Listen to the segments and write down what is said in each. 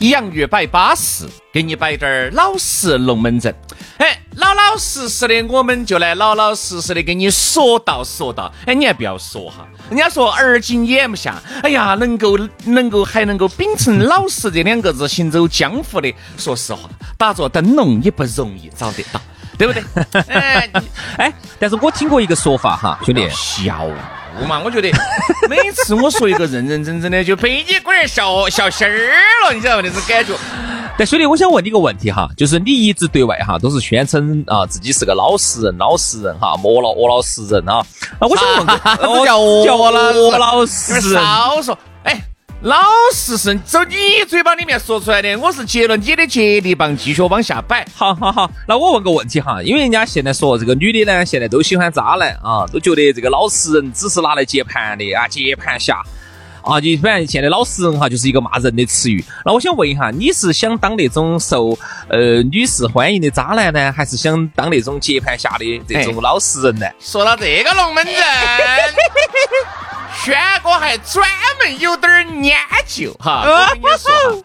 洋芋摆巴适，给你摆点儿老实龙门阵。哎，老老实实的，我们就来老老实实的给你说道说道。哎，你还不要说哈，人家说而今眼不下，哎呀，能够能够还能够秉承老实这两个字行走江湖的，说实话，打着灯笼也不容易找得到，对不对？哎，哎，但是我听过一个说法哈，兄弟，笑。嘛，我觉得每次我说一个认认真真的，就被你龟儿笑笑心儿了，你知道吗？那种感觉。但兄弟，我想问你个问题哈，就是你一直对外哈都是宣称啊自己是个老实人，老实人哈，莫老我老实人啊。那我想问个，叫我老我老实人，少说。老实是走你嘴巴里面说出来的，我是接了你的接力棒，继续往下摆。好好好，那我问个问题哈，因为人家现在说这个女的呢，现在都喜欢渣男啊，都觉得这个老实人只是拿来接盘的啊，接盘侠啊，你反正现在老实人哈就是一个骂人的词语。那我想问一下，你是想当那种受呃女士欢迎的渣男呢，还是想当那种接盘侠的这种老实人呢？说到这个龙门阵。轩哥还专门有点研究哈，我跟你说，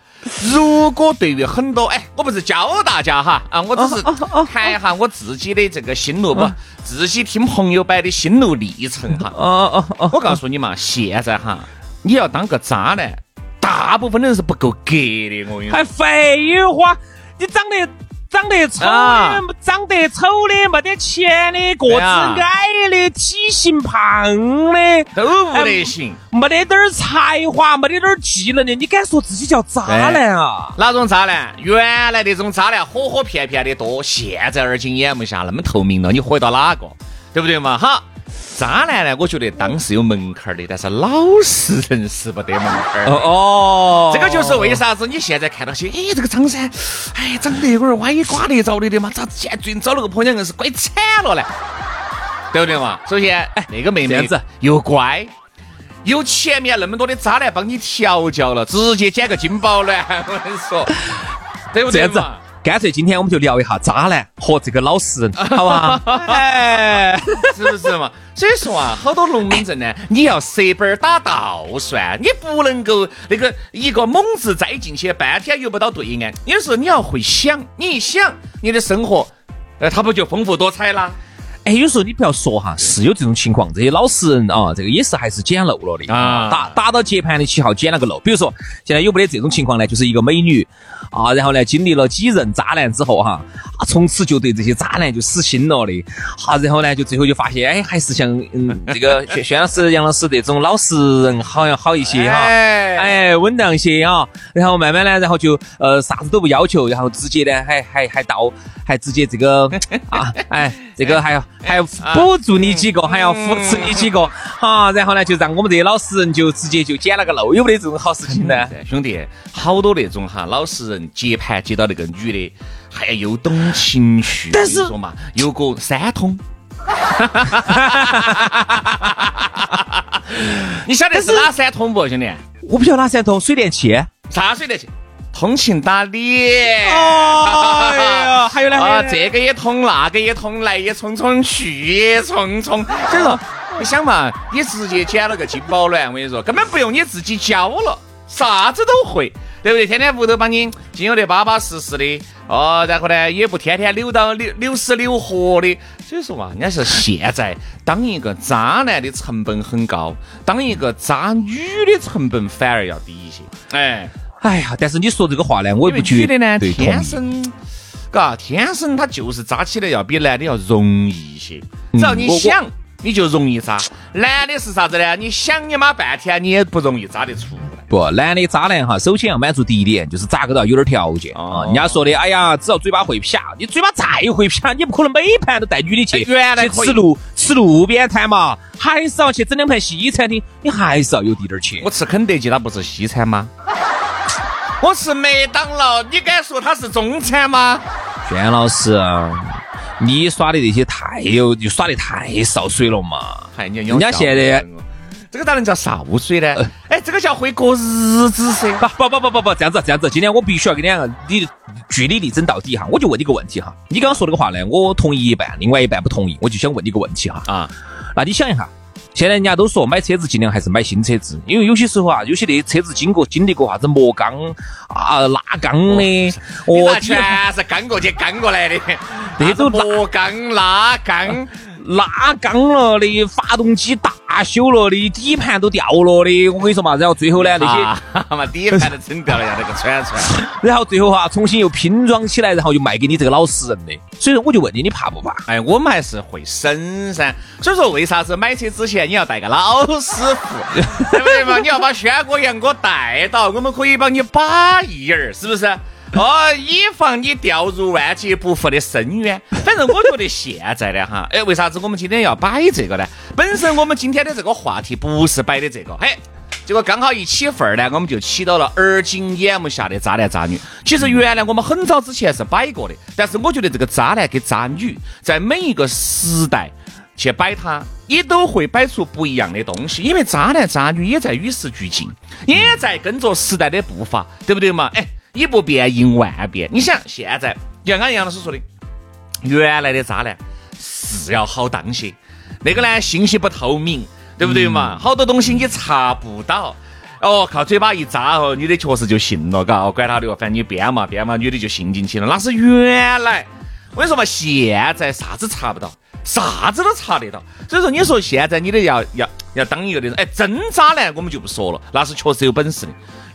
如果对于很多哎，我不是教大家哈啊，我只是谈一下我自己的这个心路不，自己听朋友摆的心路历程哈。哦哦哦，我告诉你嘛，现在哈，你要当个渣男，大部分的人是不够格的。我跟你说，还废话，你长得。长得丑的，长得丑的，没得钱的，个子矮的，体型胖的，都不得行。没得点儿才华，没得点儿技能的，你敢说自己叫渣男啊？哪种渣男？原来那种渣男，火火片片的多，现在而今眼目下那么透明了，你火到哪个？对不对嘛？好。渣男呢？我觉得当时有门槛的，但是老实人是不得门槛。哦，这个就是为啥子你现在看到些，哎，这个张三，哎，长得有点歪瓜裂枣的的嘛，咋现最近找了个婆娘硬是乖惨了呢？对不对嘛？首先，哎，那个妹妹子又乖，有前面那么多的渣男帮你调教了，直接捡个金宝卵，我跟你说，对不对嘛？干脆今天我们就聊一下渣男和这个老实人，好吧？哎，是不是嘛？所以说啊，好多龙门阵呢，你要设本打道算，你不能够那个一个猛子栽进去，半天游不到对岸。有时候你要会想，你一想，你的生活，呃，它不就丰富多彩啦？哎，有时候你不要说哈，是有这种情况，这些老实人啊，这个也是还是捡漏了的啊，打打到接盘的旗号捡了个漏。比如说，现在有没得这种情况呢？就是一个美女。啊，然后呢，经历了几任渣男之后哈，啊，从此就对这些渣男就死心了的。好，然后呢，就最后就发现，哎，还是像嗯 这个薛薛老师、杨老师这种老实人好像好一些哈，哎，稳当些啊。然后慢慢呢，然后就呃啥子都不要求，然后直接呢还还还到还直接这个 啊，哎，这个还要还要补助你几个，还要扶持你几个，好，然后呢就让我们这些老实人就直接就捡了个漏，有没得这种好事情呢？兄弟，好多那种哈老实人。接盘接到那个女的，还又懂情绪，但是说嘛，有个三通，你晓得是哪三通不，兄弟？我不晓得哪三通，水电气？啥水电气？通情达理。哎呀，还有呢？啊，这个也通，那个也通，来也匆匆，去也匆匆。所以说，你想嘛，你直接捡了个金宝卵，我跟你说，根本不用你自己教了，啥子都会。对不对？天天屋头帮你经营得巴巴适适的哦，然后呢，也不天天扭到扭扭死扭活的。所以说嘛，人家是现在当一个渣男的成本很高，当一个渣女的成本反而要低一些。哎，哎呀，但是你说这个话呢，我也不觉得呢，天生，嘎，天生他就是渣起来要比男的要容易一些。只要你想，你就容易渣。男的是啥子呢？你想你妈半天，你也不容易渣得出。不，男的渣男哈，首先要满足第一点，就是咋个都要有点条件啊。人家说的，哎呀，只要嘴巴会撇，你嘴巴再会撇，你不可能每盘都带女的去原来吃路吃路边摊嘛，还是要去整两盘西餐厅，你还是要有滴点钱。我吃肯德基，它不是西餐吗？我吃麦当劳，你敢说它是中餐吗？轩老师，你耍的那些太有，就耍的太少水了嘛。嗨，你人家现在这个咋能叫少水呢？哎，这个叫会过日子噻。不不不不不不，这样子这样子，今天我必须要给两个你据理力争到底哈。我就问你个问题哈，你刚刚说这个话呢，我同意一半，另外一半不同意，我就想问你个问题哈。啊，那你想一下。现在人家都说买车子尽量还是买新车子，因为有些时候啊，有些那车子经过经历过啥子磨钢啊、拉钢的，哦，全是干过去干过来的，那种磨钢、拉钢。拉缸了的，发动机大修了的，底盘都掉了的，我跟你说嘛，然后最后呢，那些 嘛底盘都整掉了呀，那个铲铲，然后最后哈重新又拼装起来，然后又卖给你这个老实人的，所以说我就问你，你怕不怕？哎，我们还是会省噻，所以说为啥子买车之前你要带个老师傅，对不对嘛？你要把轩哥、杨哥带到，我们可以帮你把一儿，是不是？哦，以防你掉入万劫不复的深渊。反正我觉得现在呢，哈，哎，为啥子我们今天要摆这个呢？本身我们今天的这个话题不是摆的这个，嘿，结果刚好一起份儿呢，我们就起到了耳今眼目下的渣男渣女。其实原来我们很早之前是摆过的，但是我觉得这个渣男跟渣女在每一个时代去摆它，也都会摆出不一样的东西，因为渣男渣女也在与时俱进，也在跟着时代的步伐，对不对嘛？哎。以不变应万变，你想现在，就像刚杨老师说的，原来的渣男是要好当些，那个呢信息不透明，对不对嘛？好多东西你查不到，哦，靠嘴巴一扎哦，女的确实就信了，嘎，管他的，反正你编嘛编嘛，女的就信进去了，那是原来。我跟你说嘛，现在啥子查不到，啥子都查得到，所以说你说现在你得要要要当一个那种，哎，真渣男我们就不说了，那是确实有本事的。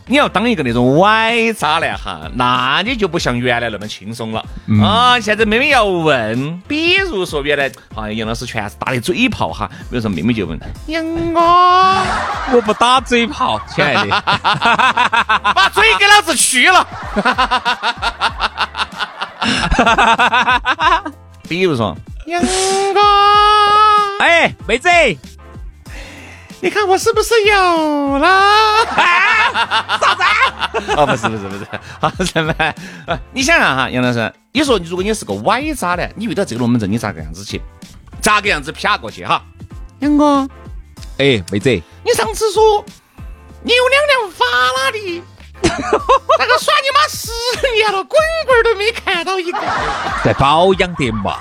你要当一个那种歪渣男哈，那你就不像原来那么轻松了啊！现在妹妹要问，比如说原来啊杨老师全是打的嘴炮哈，比如说妹妹就问杨哥，我不打嘴炮，亲爱的，把嘴给老子去了。比如说杨哥，哎，妹子。你看我是不是有了？啥子？哦，不是不是不是，好什么？你想想哈，杨老师，你说如果你是个歪渣男，你遇到这个龙门阵，你咋个样子去？咋个样子撇过去哈？杨哥，哎，妹子，你上次说你有两辆法拉利，那个耍你妈十年了，滚滚都没看到一个，在保养的嘛？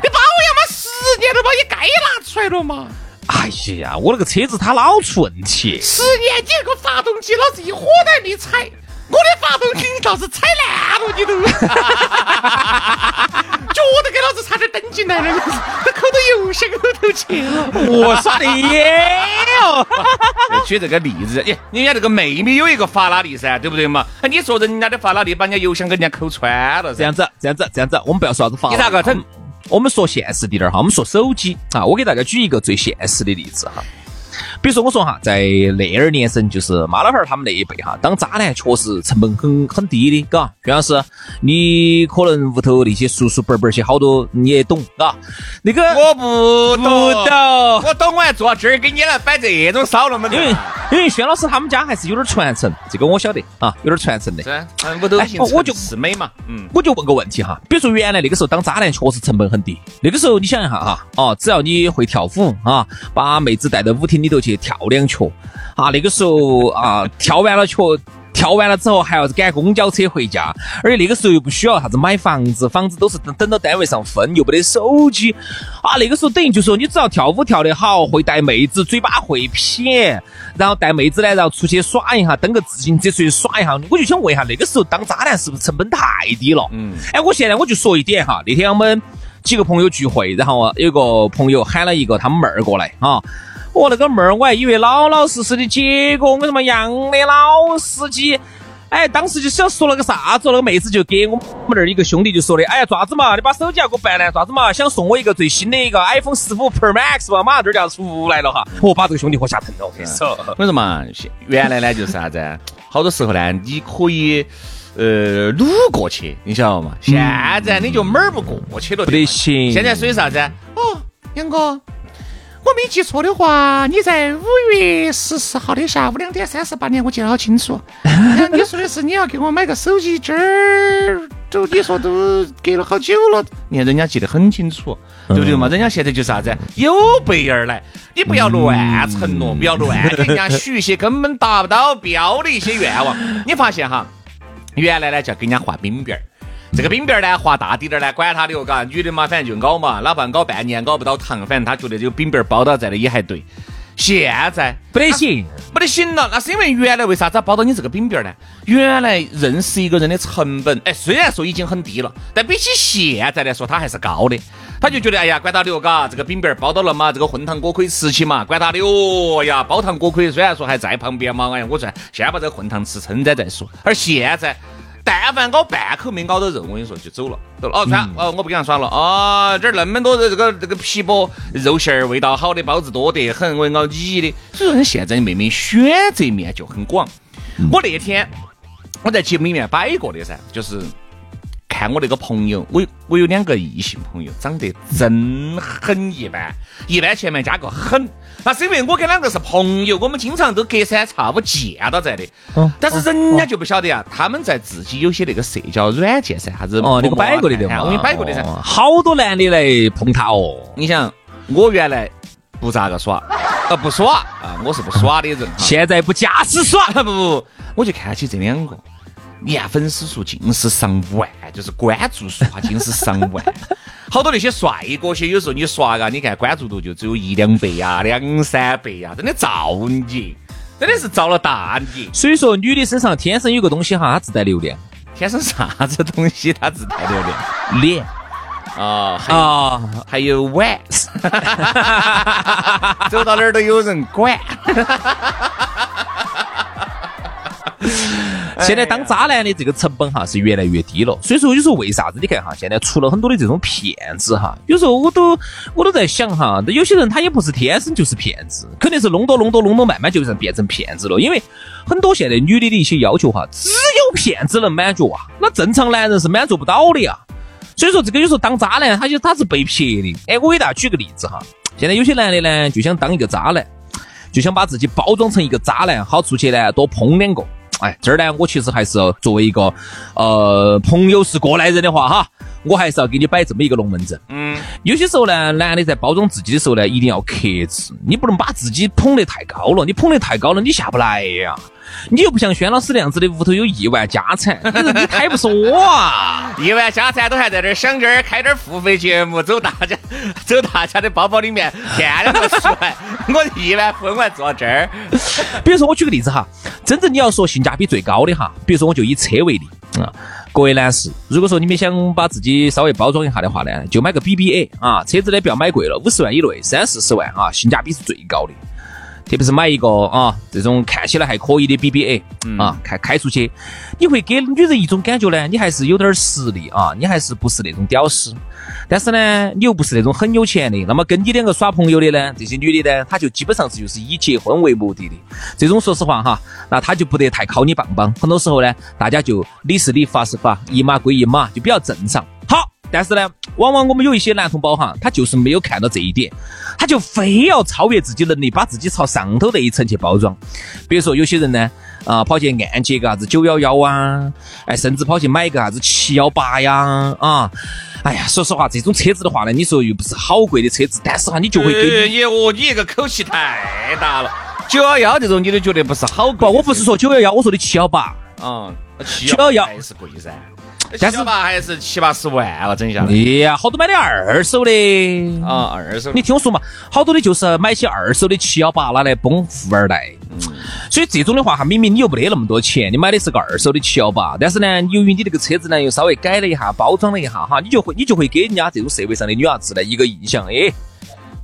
你保养嘛十年了，把你该拿出来了嘛？哎呀，我那个车子它老出问题。十年你那个发动机，老子一火都没踩。我的发动机你倒是踩烂了，你都，脚都给老子差点蹬进来了，都扣到油箱后头去了。我耍的耶哦！举这个例子，耶，人家这个妹妹有一个法拉利噻，对不对嘛？你说人家的法拉利把人家油箱给人家抠穿了，这样子，这样子，这样子，我们不要说啥子法。你咋个整？我们说现实点儿哈，我们说手机啊，我给大家举一个最现实的例子哈。比如说我说哈，在那二年生，就是妈老汉儿他们那一辈哈，当渣男确实成本很很低的，嘎。薛老师，你可能屋头那些叔叔伯伯些好多你也懂，嘎。那个我不懂，我懂，我还坐这儿给你来摆这种骚了嘛？因为因为薛老师他们家还是有点传承，这个我晓得啊，有点传承的。是，屋头我就是美嘛，嗯，我就问个问题哈，比如说原来那个时候当渣男确实成本很低，那个时候你想一下哈，哦，只要你会跳舞啊，把妹子带到舞厅里头去。跳两圈啊！那个时候啊，跳完了圈，跳完了之后还要赶公交车回家，而且那个时候又不需要啥子买房子，房子都是等等到单位上分，又没得手机啊。那个时候等于就说你只要跳舞跳得好，会带妹子，嘴巴会撇，然后带妹子呢，然后出去耍一下，蹬个自行车出去耍一下。我就想问一下，那个时候当渣男是不是成本太低了？嗯。哎，我现在我就说一点哈，那天我们几个朋友聚会，然后有个朋友喊了一个他们妹儿过来啊。我那个妹儿，我还以为老老实实的，结果我什么杨的老司机，哎，当时就想说了个啥子，那个妹子就给我们那儿一个兄弟就说的，哎呀，爪子嘛，你把手机要给我办来，爪子嘛，想送我一个最新的一个 iPhone 十五 Pro Max 吧，马上这儿就要出来了哈，我把这个兄弟伙吓疼了，我跟你说，为什么？原来呢就是啥子？好多时候呢，你可以呃撸过去，你晓得嘛？现在你就门儿不过去了，不得行。现在属于啥子？哦，杨哥。我没记错的话，你在五月十四号的下午两点三十八年，我记得好清楚。你说的是你要给我买个手机，今儿都你说都隔了好久了，你看人家记得很清楚，对不对嘛？人家现在就是啥子，有备而来，你不要乱承诺，不要乱给人家许一些根本达不到标的一些愿望。你发现哈，原来呢叫给人家画饼饼儿。这个饼饼儿呢，画大滴点儿呢，管他的哟，嘎，女的嘛，反正就熬嘛，哪怕熬半年熬不到糖，反正她觉得这个饼饼儿包到在的也还对。现在不得行，不得行了，那是因为原来为啥子要包到你这个饼饼儿呢？原来认识一个人的成本，哎，虽然说已经很低了，但比起现在来说，它还是高的。他就觉得，哎呀，管他的哟，嘎，这个饼饼儿包到了嘛，这个混糖锅可以吃起嘛，管他的哟呀，包糖锅可以，虽然说还在旁边嘛，哎呀，我说先把这个混糖吃撑着再说。而现在。但凡咬半口没咬到肉，我跟你说就走了，走了哦，算哦，我不跟他耍了啊！这儿那么多的这个这个皮薄肉馅儿，味道好的包子多得很，我咬你的。所以说，现在妹妹选择面就很广。我那天我在节目里面摆过的噻，就是。看我那个朋友，我我有两个异性朋友，长得真很一般，一般前面加个很，那是因为我跟两个是朋友，我们经常都隔三差五见到在的。嗯，但是人家就不晓得呀，他们在自己有些那个社交软件噻，啥子哦，那个摆过的对吗？我给你摆过的噻，好多男的来碰他哦。你想，我原来不咋个耍，啊，不耍啊，我是不耍的人。现在不假使耍，不不，我就看起这两个。你看粉丝数尽是上万，就是关注数啊，尽是上万。好多那些帅哥些，有时候你刷啊，你看关注度就只有一两百呀、两三百呀，真的造孽，真的是造了大孽。所以说，女的身上天生有个东西哈，她自带流量。天生啥子东西？她自带流量？脸啊啊，还有碗，走到哪儿都有人管。现在当渣男的这个成本哈是越来越低了，所以说有时候为啥子你看哈，现在出了很多的这种骗子哈，有时候我都我都在想哈，有些人他也不是天生就是骗子，肯定是弄多弄多弄多，慢慢就变成骗子了。因为很多现在女的的一些要求哈，只有骗子能满足啊，那正常男人是满足不到的呀。所以说这个有时候当渣男，他就他是被骗的。哎，我给大家举个例子哈，现在有些男的呢就想当一个渣男，就想把自己包装成一个渣男，好出去呢多碰两个。哎，这儿呢，我其实还是作为一个呃朋友是过来人的话哈，我还是要给你摆这么一个龙门阵。嗯，有些时候呢，男的在包装自己的时候呢，一定要克制，你不能把自己捧得太高了，你捧得太高了，你下不来呀。你又不像轩老师那样子的，屋头有亿万家产，你你开不说啊？亿万家产都还在这儿想着开点付费节目，走大家走大家的包包里面骗两个出来，我亿万富翁还坐这儿。比如说我举个例子哈，真正你要说性价比最高的哈，比如说我就以车为例啊，各位男士，如果说你们想把自己稍微包装一下的话呢，就买个 BBA 啊，车子呢不要买贵了，五十万以内，三四十万啊，性价比是最高的。特别是买一个啊，这种看起来还可以的 BBA 啊，开开出去，你会给女人一种感觉呢，你还是有点实力啊，你还是不是那种屌丝，但是呢，你又不是那种很有钱的，那么跟你两个耍朋友的呢，这些女的呢，她就基本上是就是以结婚为目的的，这种说实话哈，那她就不得太靠你棒棒，很多时候呢，大家就理是理，法是法，一码归一码，就比较正常。好。但是呢，往往我们有一些男同胞哈，他就是没有看到这一点，他就非要超越自己能力，把自己朝上头那一层去包装。比如说有些人呢，啊，跑去按揭个啥子九幺幺啊，哎，甚至跑去买个啥子七幺八呀，啊，哎呀，说实话，这种车子的话呢，你说又不是好贵的车子，但是哈，你就会给你哦，你这个口气太大了。九幺幺这种你都觉得不是好贵，我不是说九幺幺，我说的七幺八。啊，七幺幺还是贵噻。但是吧，还是七八十万了，整下来。哎呀，好多买的二手的啊，二手。你听我说嘛，好多的就是买些二手的七幺八拿来崩富二代。嗯。所以这种的话哈，明明你又没得那么多钱，你买的是个二手的七幺八，但是呢，由于你这个车子呢又稍微改了一下，包装了一下哈，你就会你就会给人家这种社会上的女伢子呢一个印象，哎，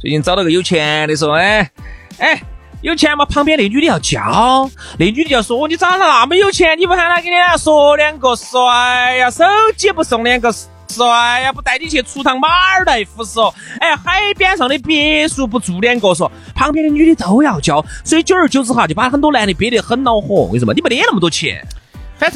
最近找到个有钱的说，哎，哎。有钱嘛？旁边那女的要教，那女的要说你长得那么有钱，你不喊他给你说两个帅呀？手机不送两个帅呀？不带你去出趟马尔代夫说？哎，海边上的别墅不住两个嗦？旁边的女的都要教，所以久而久之哈，就把很多男的憋得很恼火。为什么？你没得那么多钱。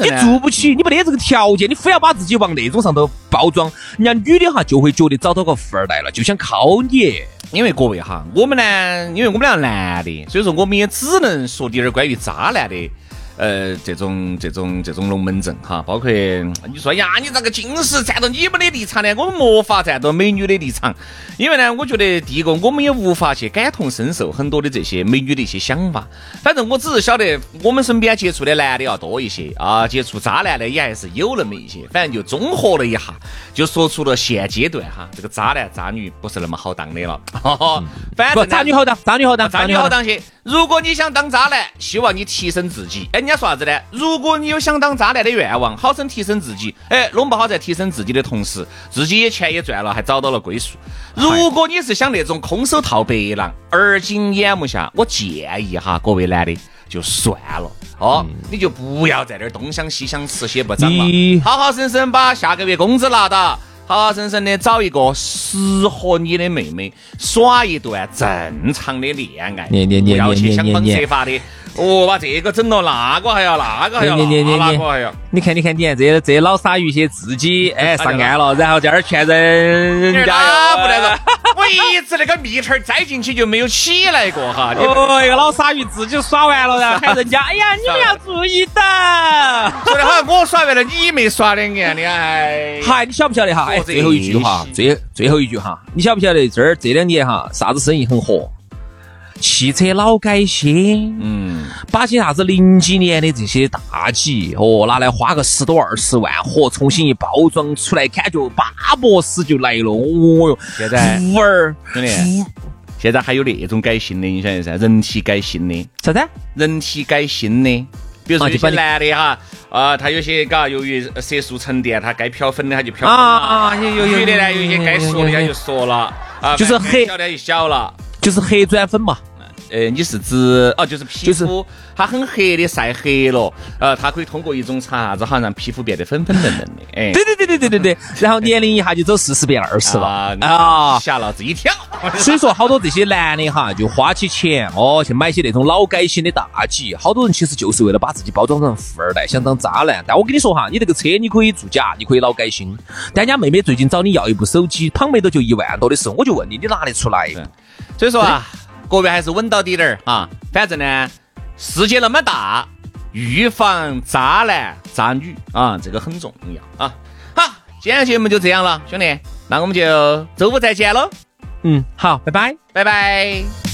你做不起，你没得这个条件，你非要把自己往那种上头包装，人家女的哈就会觉得找到个富二代了，就想靠你。因为各位哈，我们呢，因为我们两个男的，所以说我们也只能说点儿关于渣男的。呃，这种这种这种龙门阵哈，包括你说呀，你咋个尽是站到你们的立场呢，我们没法站到美女的立场，因为呢，我觉得第一个，我们也无法去感同身受很多的这些美女的一些想法。反正我只是晓得，我们身边接触的男的要多一些啊，接触渣男的也还是有那么一些。反正就综合了一下，就说出了现阶段哈，这个渣男渣女不是那么好当的了。哈哈反正渣女好当，渣女好当，渣女好当些。如果你想当渣男，希望你提升自己。哎，人家说啥子呢？如果你有想当渣男的愿望，好生提升自己。哎，弄不好在提升自己的同时，自己也钱也赚了，还找到了归宿。如果你是想那种空手套白狼，而今眼目下，我建议哈，各位男的就算了哦，你就不要在那儿东想西想，吃些不长了，好好生生把下个月工资拿到。好好生生的找一个适合你的妹妹，耍一段正常的恋爱，不要去想方设法的。哦，把这个整了，那个还要，那个还要，那个还要。你看，你看，你看，这这老鲨鱼些自己哎 上岸了，然后这儿劝人人家不得了。我一直那个蜜桃栽进去就没有起来过哈。哦，一个老鲨鱼自己耍完了，然后喊人家，哎呀，你们要注意的。说的好像我耍完了，你没耍两年，你还。嗨，你晓不晓得哈？哎，最后一句哈，最最后一句哈，你晓不晓得这儿这两年哈，啥子生意很火？汽车老改新，嗯，把些啥子零几年的这些大 G 哦拿来花个十多二十万，和重新一包装出来，感觉巴博斯就来了，哦哟！现在五儿，兄弟，现在还有那种改新的，你晓得噻？人体改新的，啥子？人体改新的，比如说有些男的哈，啊，他有些嘎，由于色素沉淀，他该漂粉的他就漂粉啊，有有有。女的呢，有些该说的他就说了，啊，就是黑小的就小了，就是黑转粉嘛。呃，你是指哦，就是皮肤它很黑的晒黑了，呃，它可以通过一种啥子好让皮肤变得粉粉嫩嫩的。哎，对对对对对对对。然后年龄一下就走四十变二十了啊，吓老子一跳。所以说，好多这些男的哈，就花起钱哦，去买些那种老改新的大 G。好多人其实就是为了把自己包装成富二代，想当渣男。但我跟你说哈，你这个车你可以做假，你可以老改新。但人家妹妹最近找你要一部手机，旁边都就一万多的时候，我就问你，你拿得出来？所以说啊。各位还是稳到底点儿啊！反正呢，世界那么大，预防渣男渣女啊，这个很重要啊。好，今天节目就这样了，兄弟，那我们就周五再见喽。嗯，好，拜拜，拜拜。